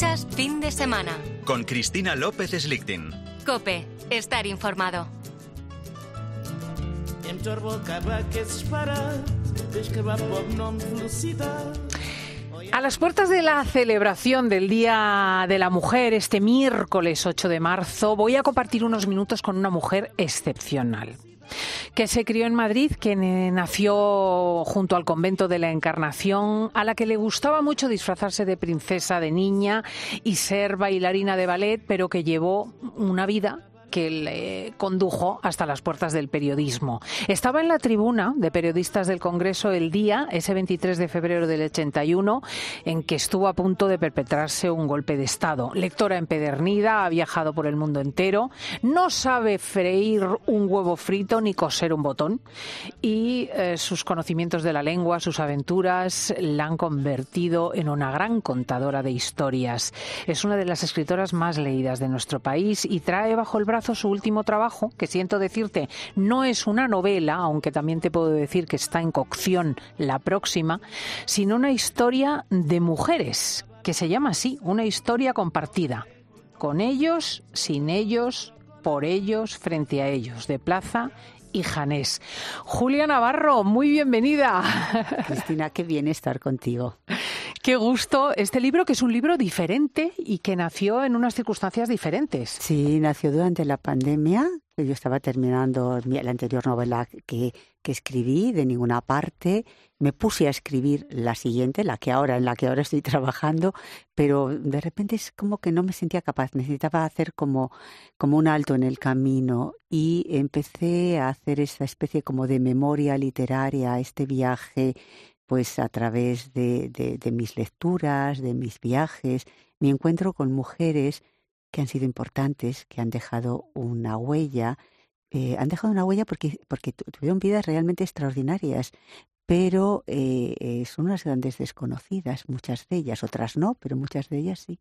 Escuchas fin de semana. Con Cristina López Slichting. Cope, estar informado. A las puertas de la celebración del Día de la Mujer, este miércoles 8 de marzo, voy a compartir unos minutos con una mujer excepcional que se crió en Madrid, que nació junto al convento de la Encarnación, a la que le gustaba mucho disfrazarse de princesa de niña y ser bailarina de ballet, pero que llevó una vida que le condujo hasta las puertas del periodismo. Estaba en la tribuna de periodistas del Congreso el día, ese 23 de febrero del 81, en que estuvo a punto de perpetrarse un golpe de Estado. Lectora empedernida, ha viajado por el mundo entero, no sabe freír un huevo frito ni coser un botón y eh, sus conocimientos de la lengua, sus aventuras, la han convertido en una gran contadora de historias. Es una de las escritoras más leídas de nuestro país y trae bajo el brazo su último trabajo, que siento decirte no es una novela, aunque también te puedo decir que está en cocción la próxima, sino una historia de mujeres, que se llama así, una historia compartida. Con ellos, sin ellos, por ellos, frente a ellos, de plaza y Janés. Julia Navarro, muy bienvenida. Cristina, qué bien estar contigo. Qué gusto. Este libro que es un libro diferente y que nació en unas circunstancias diferentes. Sí, nació durante la pandemia. Yo estaba terminando la anterior novela que, que escribí de ninguna parte. Me puse a escribir la siguiente, la que ahora, en la que ahora estoy trabajando, pero de repente es como que no me sentía capaz. Necesitaba hacer como, como un alto en el camino y empecé a hacer esta especie como de memoria literaria, este viaje pues a través de, de, mis lecturas, de mis viajes, mi encuentro con mujeres que han sido importantes, que han dejado una huella, eh, han dejado una huella porque, porque tuvieron vidas realmente extraordinarias, pero eh, eh, son unas grandes desconocidas, muchas de ellas, otras no, pero muchas de ellas sí.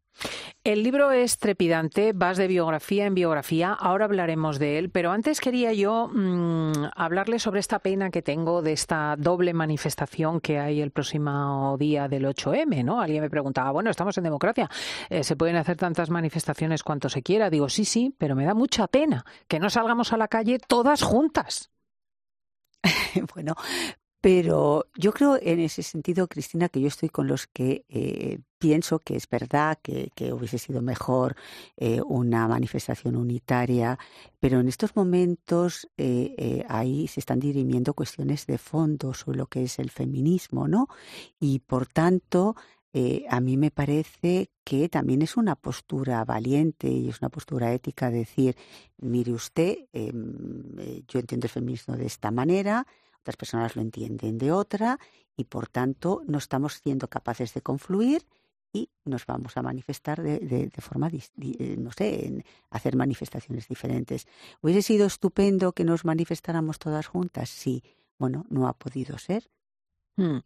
El libro es trepidante, vas de biografía en biografía, ahora hablaremos de él, pero antes quería yo mm, hablarle sobre esta pena que tengo de esta doble manifestación que hay el próximo día del 8M, ¿no? Alguien me preguntaba, bueno, estamos en democracia, eh, ¿se pueden hacer tantas manifestaciones cuanto se quiera? Digo, sí, sí, pero me da mucha pena que no salgamos a la calle todas juntas. bueno, pero yo creo en ese sentido, Cristina, que yo estoy con los que eh, pienso que es verdad que, hubiese sido mejor eh, una manifestación unitaria, pero en estos momentos eh, ahí se están dirimiendo cuestiones de fondo sobre lo que es el feminismo, ¿no? Y por tanto, a mí me parece que también es una postura valiente y es una postura ética decir, mire usted, em, yo entiendo el feminismo de esta manera, otras personas lo entienden de otra y por tanto no estamos siendo capaces de confluir y nos vamos a manifestar de, de, forma, eh, no sé, en hacer manifestaciones diferentes. ¿Hubiese sido estupendo que nos manifestáramos todas juntas? Sí. Bueno, no ha podido ser. Mm.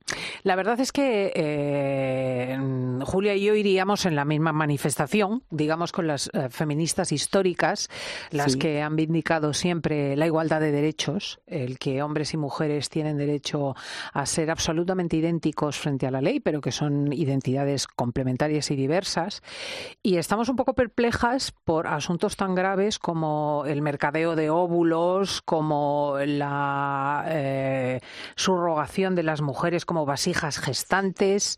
La verdad es que eh, Julia y yo iríamos en la misma manifestación, digamos con las eh, feministas históricas, las que han vindicado siempre la igualdad de derechos, el que hombres y mujeres tienen derecho a ser absolutamente idénticos frente a la ley, pero que son identidades complementarias y diversas. Y estamos un poco perplejas por asuntos tan graves como el mercadeo de óvulos, como la eh, subrogación de las mujeres como vasijas gestantes,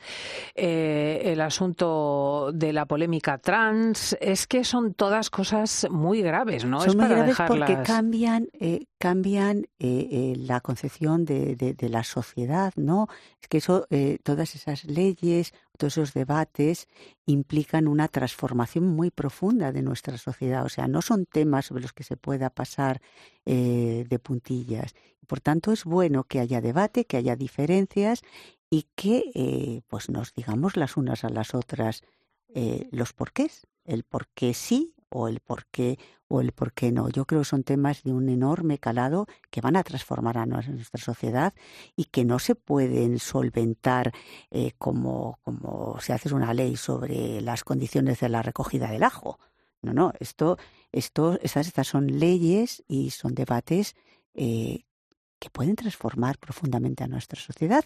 eh, el asunto de la polémica trans, es que son todas cosas muy graves, ¿no? Son es muy graves porque cambian, eh, cambian eh, la concepción de, de, la sociedad, ¿no? Es que eso, todas esas leyes, todos esos debates implican una transformación muy profunda de nuestra sociedad. O sea, no son temas sobre los que se pueda pasar de puntillas. Por tanto, es bueno que haya debate, que haya diferencias y que eh, pues nos digamos las unas a las otras eh, los porqués, el por qué sí o el por qué o el por qué no. Yo creo que son temas de un enorme calado que van a transformar a nuestra sociedad y que no se pueden solventar eh, como, como si haces una ley sobre las condiciones de la recogida del ajo. No, no, esto, esto, estas, estas son leyes y son debates que pueden transformar profundamente a nuestra sociedad.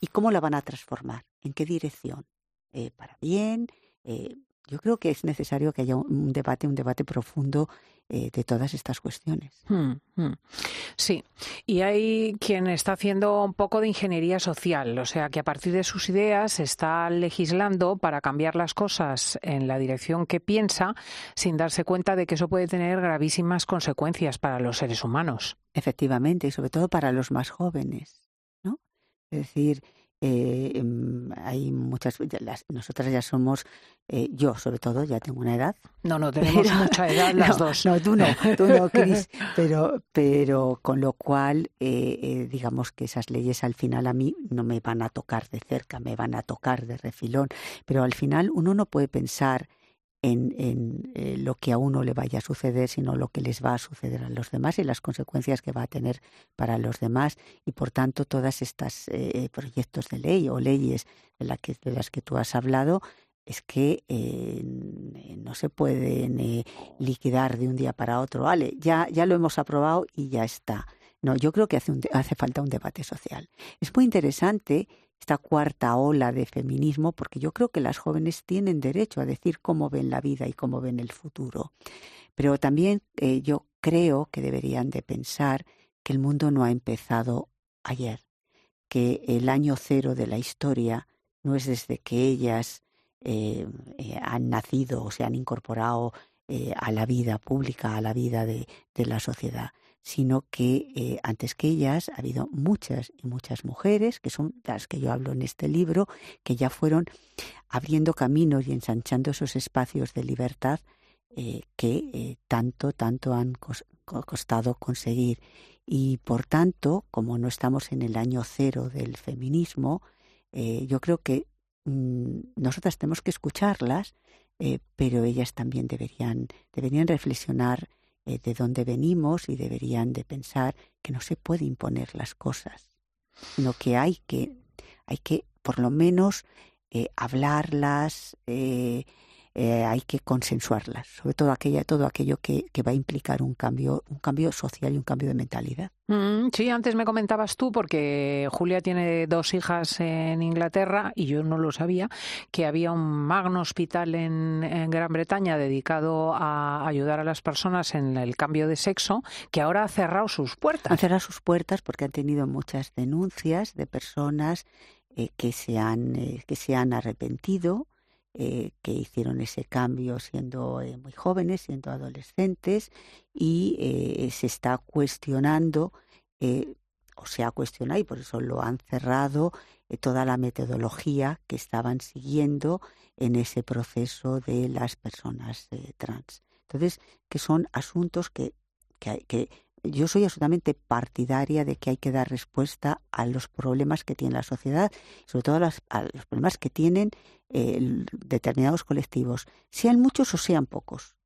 ¿Y cómo la van a transformar? ¿En qué dirección? Eh, ¿Para bien? Eh, yo creo que es necesario que haya un debate, un debate profundo eh, de todas estas cuestiones. Hmm, hmm. Sí, y hay quien está haciendo un poco de ingeniería social, o sea que a partir de sus ideas está legislando para cambiar las cosas en la dirección que piensa, sin darse cuenta de que eso puede tener gravísimas consecuencias para los seres humanos. Efectivamente, y sobre todo para los más jóvenes, ¿no? Es decir, eh, em, hay muchas, las, nosotras ya somos, eh, yo sobre todo, ya tengo una edad. No, no, tenemos mucha edad las dos. No, tú no, tú no, Cris, pero, pero con lo cual, eh, eh, digamos que esas leyes al final a mí no me van a tocar de cerca, me van a tocar de refilón, pero al final uno no puede pensar en, en eh, lo que a uno le vaya a suceder, sino lo que les va a suceder a los demás y las consecuencias que va a tener para los demás. Y por tanto, todas estas eh, proyectos de ley o leyes de, de las que tú has hablado, es que no se pueden eh, liquidar de un día para otro. Vale, ya, ya lo hemos aprobado y ya está. No, yo creo que hace, falta un debate social. Es muy interesante esta cuarta ola de feminismo, porque yo creo que las jóvenes tienen derecho a decir cómo ven la vida y cómo ven el futuro. Pero también eh, yo creo que deberían de pensar que el mundo no ha empezado ayer, que el año cero de la historia no es desde que ellas eh, eh, han nacido o se han incorporado a la vida pública, a la vida de la sociedad, sino que eh, antes que ellas ha habido muchas y muchas mujeres, que son las que yo hablo en este libro, que ya fueron abriendo caminos y ensanchando esos espacios de libertad eh, que eh, tanto, tanto han cos costado conseguir. Y por tanto, como no estamos en el año cero del feminismo, yo creo que mmm, nosotras tenemos que escucharlas, pero ellas también deberían, deberían reflexionar eh, de dónde venimos y deberían de pensar que no se puede imponer las cosas, sino que hay que, hay que por lo menos eh, hablarlas, eh, eh, hay que consensuarlas, sobre todo aquella, todo aquello que, que, va a implicar un cambio, un cambio social y un cambio de mentalidad. Mm, sí, antes me comentabas tú, porque Julia tiene dos hijas en Inglaterra y yo no lo sabía, que había un magno hospital en, en Gran Bretaña dedicado a ayudar a las personas en el cambio de sexo, que ahora ha cerrado sus puertas. Han cerrado sus puertas porque han tenido muchas denuncias de personas eh, que, se han, eh, que se han arrepentido eh, que hicieron ese cambio siendo eh, muy jóvenes, siendo adolescentes, y eh, se está cuestionando, eh, o se ha cuestionado, y por eso lo han cerrado, toda la metodología que estaban siguiendo en ese proceso de las personas trans. Entonces, que son asuntos que, que, que yo soy absolutamente partidaria de que hay que dar respuesta a los problemas que tiene la sociedad, sobre todo a los, a los problemas que tienen eh, determinados colectivos, sean muchos o sean pocos.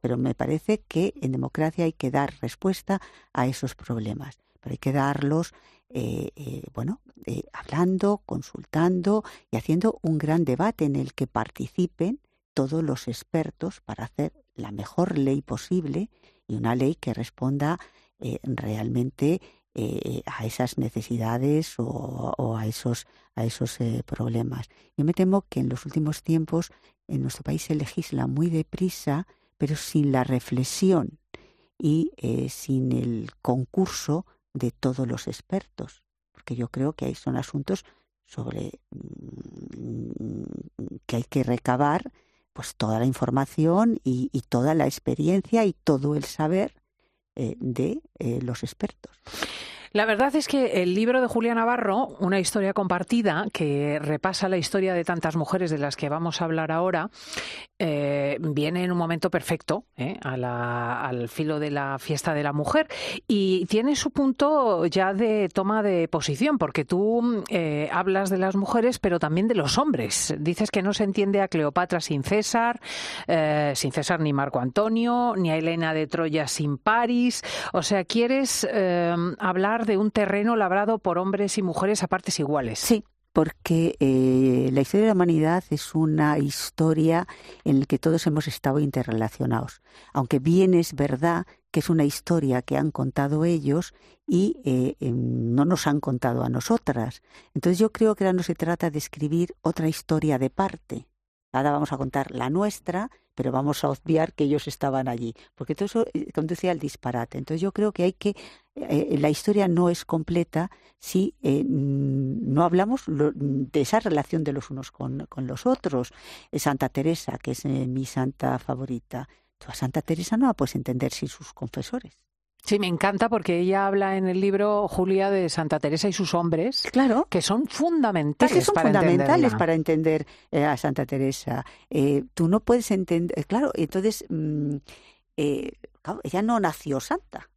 Pero me parece que en democracia hay que dar respuesta a esos problemas, pero hay que darlos, eh, eh, bueno, eh, hablando, consultando y haciendo un gran debate en el que participen todos los expertos para hacer la mejor ley posible y una ley que responda eh, realmente eh, a esas necesidades o, a esos, a esos eh, problemas. Yo me temo que en los últimos tiempos en nuestro país se legisla muy deprisa, pero sin la reflexión y eh, sin el concurso de todos los expertos, porque yo creo que ahí son asuntos sobre mmm, que hay que recabar pues toda la información y, y toda la experiencia y todo el saber eh, de eh, los expertos. La verdad es que el libro de Julia Navarro, Una historia compartida, que repasa la historia de tantas mujeres de las que vamos a hablar ahora, eh, viene en un momento perfecto, ¿eh? a la, al filo de la fiesta de la mujer, y tiene su punto ya de toma de posición, porque tú eh, hablas de las mujeres, pero también de los hombres. Dices que no se entiende a Cleopatra sin César, eh, sin César ni Marco Antonio, ni a Helena de Troya sin París. O sea, quieres eh, de un terreno labrado por hombres y mujeres a partes iguales. Sí, porque eh, la historia de la humanidad es una historia en la que todos hemos estado interrelacionados. Aunque bien es verdad que es una historia que han contado ellos y eh, eh, no nos han contado a nosotras. Entonces yo creo que ahora no se trata de escribir otra historia de parte, Ahora vamos a contar la nuestra, pero vamos a obviar que ellos estaban allí, porque todo eso eh, conduce al disparate. Entonces yo creo que hay que eh, la historia no es completa si eh, no hablamos de esa relación de los unos con, con los otros. Santa Teresa, que es mi santa favorita, tú a Santa Teresa no la puedes entender sin sus confesores. Sí, me encanta porque ella habla en el libro Julia de Santa Teresa y sus hombres, claro, que son fundamentales, que son para fundamentales para entender eh, a Santa Teresa. Eh, tú no puedes entender, eh, claro, entonces mm, ella no nació santa,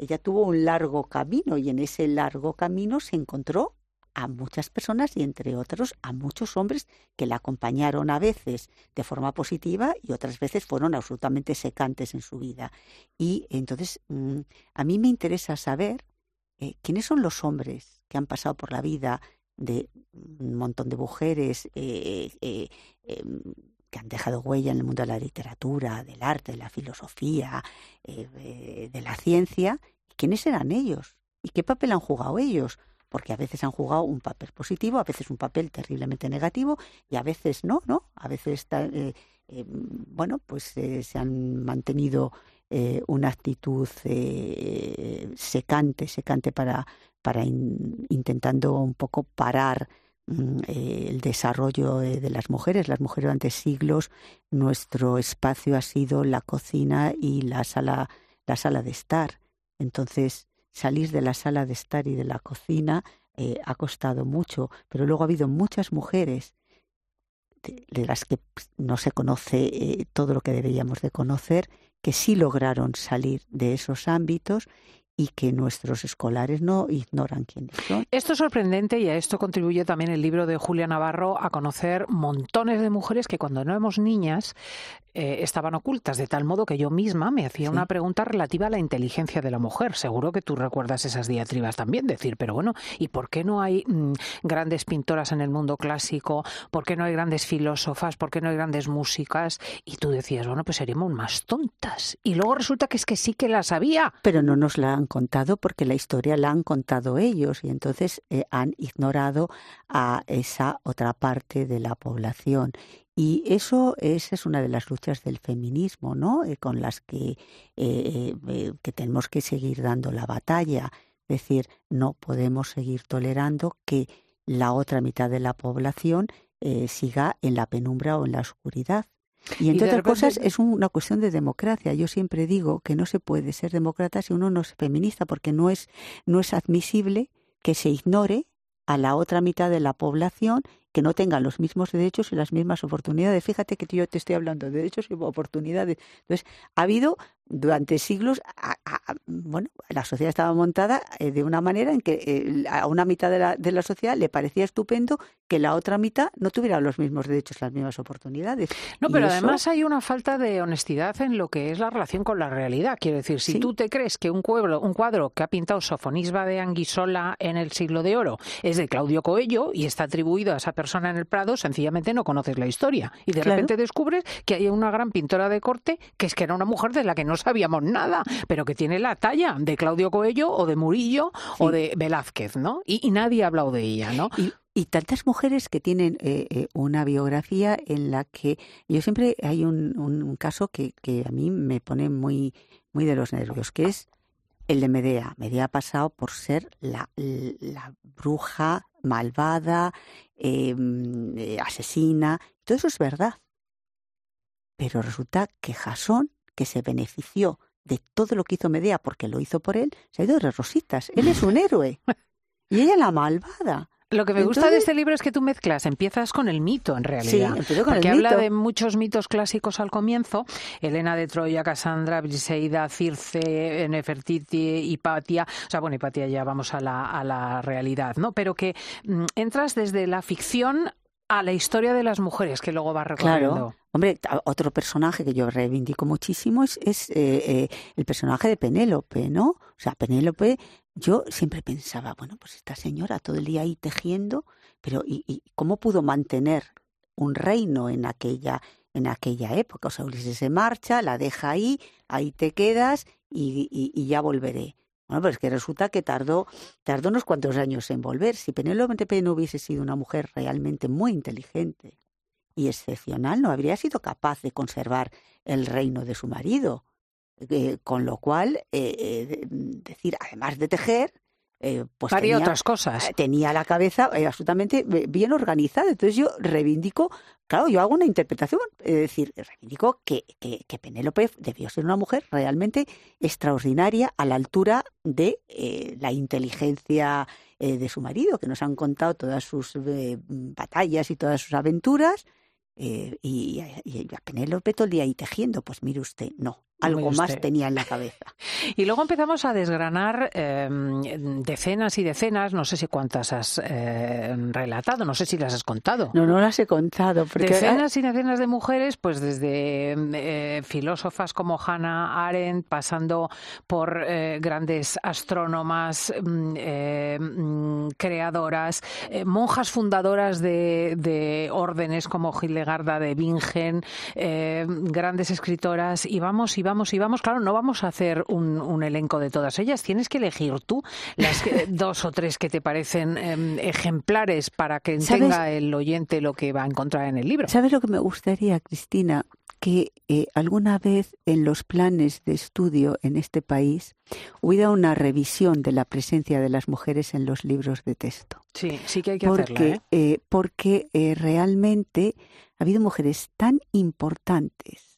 ella tuvo un largo camino y en ese largo camino se encontró a muchas personas y entre otros a muchos hombres que la acompañaron a veces de forma positiva y otras veces fueron absolutamente secantes en su vida. Y entonces mm, a mí me interesa saber eh, quiénes son los hombres que han pasado por la vida de un montón de mujeres eh, eh, que han dejado huella en el mundo de la literatura, del arte, de la filosofía, de la ciencia, quiénes eran ellos y qué papel han jugado ellos porque a veces han jugado un papel positivo, a veces un papel terriblemente negativo y a veces no, ¿no? A veces, eh, eh, bueno, pues eh, se han mantenido una actitud secante, secante para, para intentando un poco parar el desarrollo de, las mujeres. Las mujeres durante siglos, nuestro espacio ha sido la cocina y la sala, la sala de estar. Entonces, salir de la sala de estar y de la cocina eh, ha costado mucho, pero luego ha habido muchas mujeres de, las que pues, no se conoce eh, todo lo que deberíamos de conocer, que sí lograron salir de esos ámbitos y que nuestros escolares no ignoran quiénes son. Esto es sorprendente y a esto contribuye también el libro de Julia Navarro a conocer montones de mujeres que cuando no éramos niñas eh, estaban ocultas, de tal modo que yo misma me hacía una pregunta relativa a la inteligencia de la mujer. Seguro que tú recuerdas esas diatribas también, decir, pero bueno, ¿y por qué no hay mm, grandes pintoras en el mundo clásico? ¿Por qué no hay grandes filósofas? ¿Por qué no hay grandes músicas? Y tú decías, bueno, pues seríamos más tontas. Y luego resulta que es que sí que las había. Pero no nos la han contado porque la historia la han contado ellos y entonces eh, han ignorado a esa otra parte de la población. Y eso esa es una de las luchas del feminismo, ¿no? Eh, con las que, eh, eh, que tenemos que seguir dando la batalla. Es decir, no podemos seguir tolerando que la otra mitad de la población siga en la penumbra o en la oscuridad. Y entre otras cosas es una cuestión de democracia. Yo siempre digo que no se puede ser demócrata si uno no es feminista, porque no es, no es admisible que se ignore a la otra mitad de la población que no tengan los mismos derechos y las mismas oportunidades. Fíjate que yo te estoy hablando de derechos y oportunidades. Entonces, ha habido durante siglos, bueno, la sociedad estaba montada eh, de una manera en que eh, a una mitad de la, de la, sociedad le parecía estupendo que la otra mitad no tuviera los mismos derechos, las mismas oportunidades. No, pero además hay una falta de honestidad en lo que es la relación con la realidad. Quiero decir, si tú te crees que un cuadro, un cuadro que ha pintado Sofonisba de Anguisola en el siglo de oro es de Claudio Coello y está atribuido a esa persona en el Prado, sencillamente no conoces la historia. Y de repente descubres que hay una gran pintora de corte que es que era una mujer de la que no sabíamos nada, pero que tiene la talla de Claudio Coello o de Murillo o de Velázquez, ¿no? Y, nadie ha hablado de ella, ¿no? Y, tantas mujeres que tienen eh, eh, una biografía en la que yo siempre hay un, caso que, que, a mí me pone muy, muy de los nervios, que es el de Medea. Medea ha pasado por ser la, la bruja malvada, em, eh, asesina. Todo eso es verdad. Pero resulta que Jasón, que se benefició de todo lo que hizo Medea porque lo hizo por él, se ha ido de rositas. Él es un héroe. Y ella la malvada. Lo que me gusta de este libro es que tú mezclas, empiezas con el mito en realidad. Sí, con porque habla de muchos mitos clásicos al comienzo, Elena de Troya, Cassandra, Briseida, Circe, Nefertiti, Hipatia, o sea, bueno, Hipatia ya vamos a la, a la realidad, ¿no? Pero que mm, entras desde la ficción a la historia de las mujeres que luego va recorriendo. Claro. Hombre, otro personaje que yo reivindico muchísimo es, es eh, eh, el personaje de Penélope, ¿no? O sea, Penélope yo siempre pensaba, bueno, pues esta señora todo el día ahí tejiendo, pero ¿y, cómo pudo mantener un reino en aquella, en aquella época? O sea, Ulises se marcha, la deja ahí, ahí te quedas y, y, ya volveré. Bueno, pues que resulta que tardó, tardó unos cuantos años en volver. Si Penélope no hubiese sido una mujer realmente muy inteligente y excepcional no habría sido capaz de conservar el reino de su marido. Eh, con lo cual, eh, eh, decir, además de tejer, pues tenía, otras cosas. Tenía la cabeza absolutamente bien organizada. Entonces yo reivindico, claro, yo hago una interpretación, es decir, reivindico que, que, que Penélope debió ser una mujer realmente extraordinaria a la altura de la inteligencia de su marido, que nos han contado todas sus batallas y todas sus aventuras. Y, y, a Penélope todo el día ahí tejiendo, pues mire usted, no, algo más tenía en la cabeza. Y luego empezamos a desgranar em, decenas y decenas, no sé si cuántas has eh, relatado, no sé si las has contado. No, no las he contado. Decenas y decenas de mujeres, pues desde eh, filósofas como Hannah Arendt, pasando por eh, grandes astrónomas, mm, mm, creadoras, monjas fundadoras de, de, órdenes como Hildegarda de Bingen, grandes escritoras, y vamos y vamos vamos y vamos, claro, no vamos a hacer un, elenco de todas ellas. Tienes que elegir tú las dos o tres que te parecen em, ejemplares para que tenga el oyente lo que va a encontrar en el libro. ¿Sabes lo que me gustaría, Cristina? que eh, alguna vez en los planes de estudio en este país hubiera una revisión de la presencia de las mujeres en los libros de texto. Sí, sí que hay que porque, hacerla. ¿eh? Eh, porque realmente ha habido mujeres tan importantes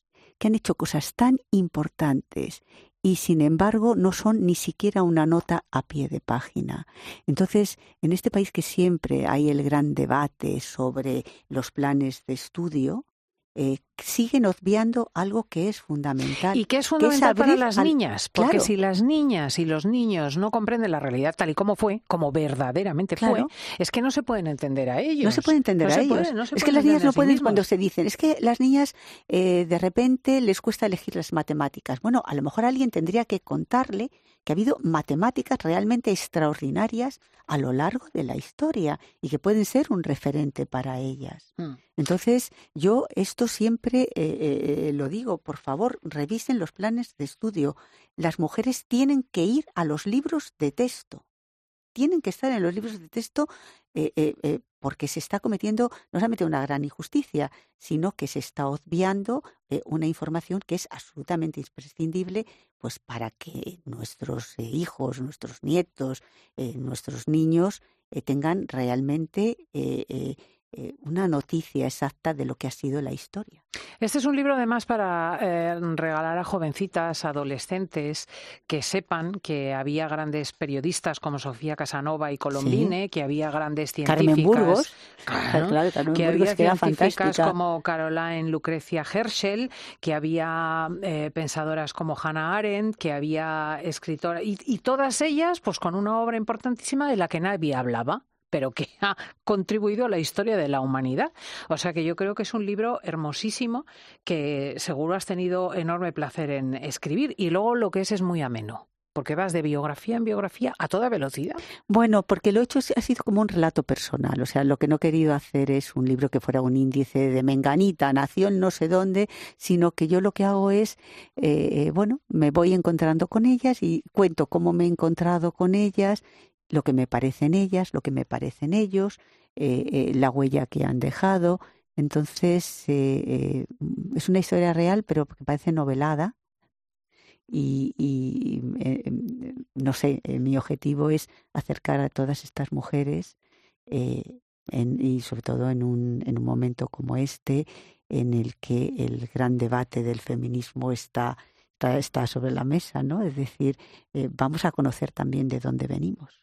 que han hecho cosas tan importantes y sin embargo no son ni siquiera una nota a pie de página. Entonces, en este país que siempre hay el gran debate sobre los planes de estudio, eh, siguen obviando algo que es fundamental. Y que es fundamental para las niñas, porque si las niñas y los niños no comprenden la realidad tal y como fue, como verdaderamente fue, es que no se pueden entender a ellos. No se pueden entender a ellos. es que las niñas no pueden cuando se dicen, es que las niñas eh, de repente les cuesta elegir las matemáticas. Bueno, a lo mejor alguien tendría que contarle que ha habido matemáticas realmente extraordinarias a lo largo de la historia y que pueden ser un referente para ellas. Hmm. Entonces, yo esto siempre eh, eh, eh, lo digo, por favor, revisen los planes de estudio. Las mujeres tienen que ir a los libros de texto. Tienen que estar en los libros de texto porque se está cometiendo no solamente una gran injusticia, sino que se está obviando una información que es absolutamente imprescindible pues para que nuestros hijos, nuestros nietos, nuestros niños tengan realmente eh, una noticia exacta de lo que ha sido la historia. Este es un libro además para eh, regalar a jovencitas, adolescentes, que sepan que había grandes periodistas como Sofía Casanova y Colombine, que había grandes científicas. Carmen Burgos, que había científicas como Caroline Lucrecia Herschel, que había eh, pensadoras como Hannah Arendt, que había escritoras, y, y todas ellas pues con una obra importantísima de la que nadie hablaba pero que ha contribuido a la historia de la humanidad. O sea que yo creo que es un libro hermosísimo que seguro has tenido enorme placer en escribir y luego lo que es es muy ameno. Porque vas de biografía en biografía a toda velocidad. Bueno, porque lo he hecho ha sido como un relato personal. O sea, lo que no he querido hacer es un libro que fuera un índice de Menganita, nació en no sé dónde, sino que yo lo que hago es, eh, bueno, me voy encontrando con ellas y cuento cómo me he encontrado con ellas lo que me parecen ellas, lo que me parecen ellos, eh, eh, la huella que han dejado. Entonces, eh, es una historia real, pero que parece novelada. Y, no sé, mi objetivo es acercar a todas estas mujeres y sobre todo en un, en un momento como este, en el que el gran debate del feminismo está, está, sobre la mesa, ¿no? Es decir, vamos a conocer también de dónde venimos.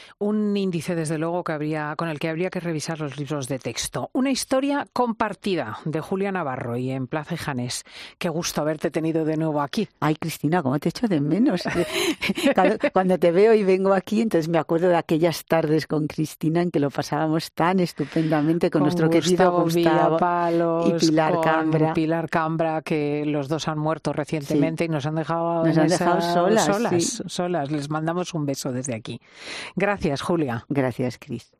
Un índice, desde luego, que habría, con el que habría que revisar los libros de texto. Una historia compartida de Julia Navarro y en Plaza Janés. Qué gusto haberte tenido de nuevo aquí. Ay, Cristina, ¿cómo te echo de menos? Cuando te veo y vengo aquí, entonces me acuerdo de aquellas tardes con Cristina en que lo pasábamos tan estupendamente con, nuestro querido Gustavo y Pilar Cambra. Pilar Cambra, que los dos han muerto recientemente y nos han dejado, nos han dejado solas. Solas, solas. Les mandamos un beso desde aquí. Gracias. Julia. Gracias, Cris.